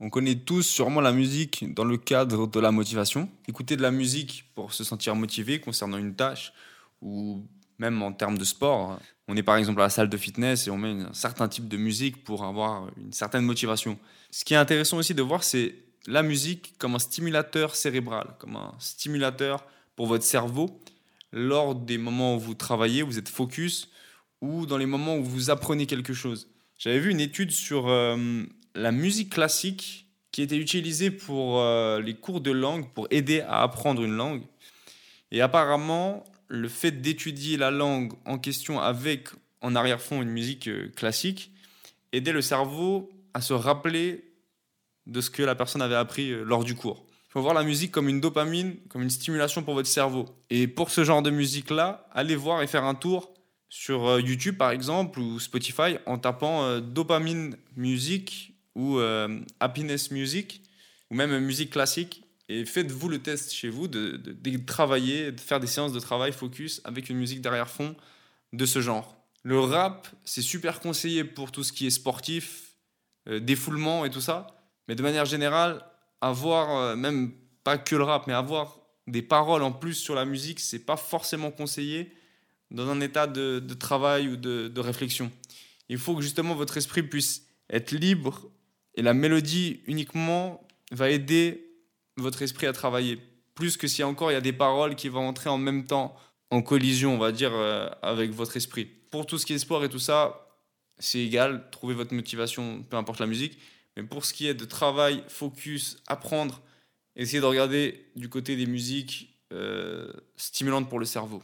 On connaît tous sûrement la musique dans le cadre de la motivation. Écouter de la musique pour se sentir motivé concernant une tâche ou même en termes de sport. On est par exemple à la salle de fitness et on met un certain type de musique pour avoir une certaine motivation. Ce qui est intéressant aussi de voir, c'est la musique comme un stimulateur cérébral, comme un stimulateur pour votre cerveau lors des moments où vous travaillez, vous êtes focus, ou dans les moments où vous apprenez quelque chose. J'avais vu une étude sur euh, la musique classique qui était utilisée pour euh, les cours de langue, pour aider à apprendre une langue. Et apparemment, le fait d'étudier la langue en question avec en arrière-fond une musique euh, classique aidait le cerveau à se rappeler de ce que la personne avait appris lors du cours. Il faut voir la musique comme une dopamine, comme une stimulation pour votre cerveau. Et pour ce genre de musique-là, allez voir et faire un tour sur euh, YouTube par exemple ou Spotify en tapant euh, dopamine music ou euh, happiness music ou même musique classique et faites-vous le test chez vous de, travailler, de faire des séances de travail focus avec une musique derrière-fond de ce genre. Le rap, c'est super conseillé pour tout ce qui est sportif, défoulement et tout ça, mais de manière générale, avoir, même pas que le rap, mais avoir des paroles en plus sur la musique, c'est pas forcément conseillé dans un état de, travail ou de, réflexion. Il faut que justement votre esprit puisse être libre et la mélodie uniquement va aider votre esprit à travailler. Plus que si encore il y a des paroles qui vont entrer en même temps en collision, on va dire, euh, avec votre esprit. Pour tout ce qui est sport et tout ça, c'est égal, trouvez votre motivation, peu importe la musique. Mais pour ce qui est de travail, focus, apprendre, essayez de regarder du côté des musiques euh, stimulantes pour le cerveau.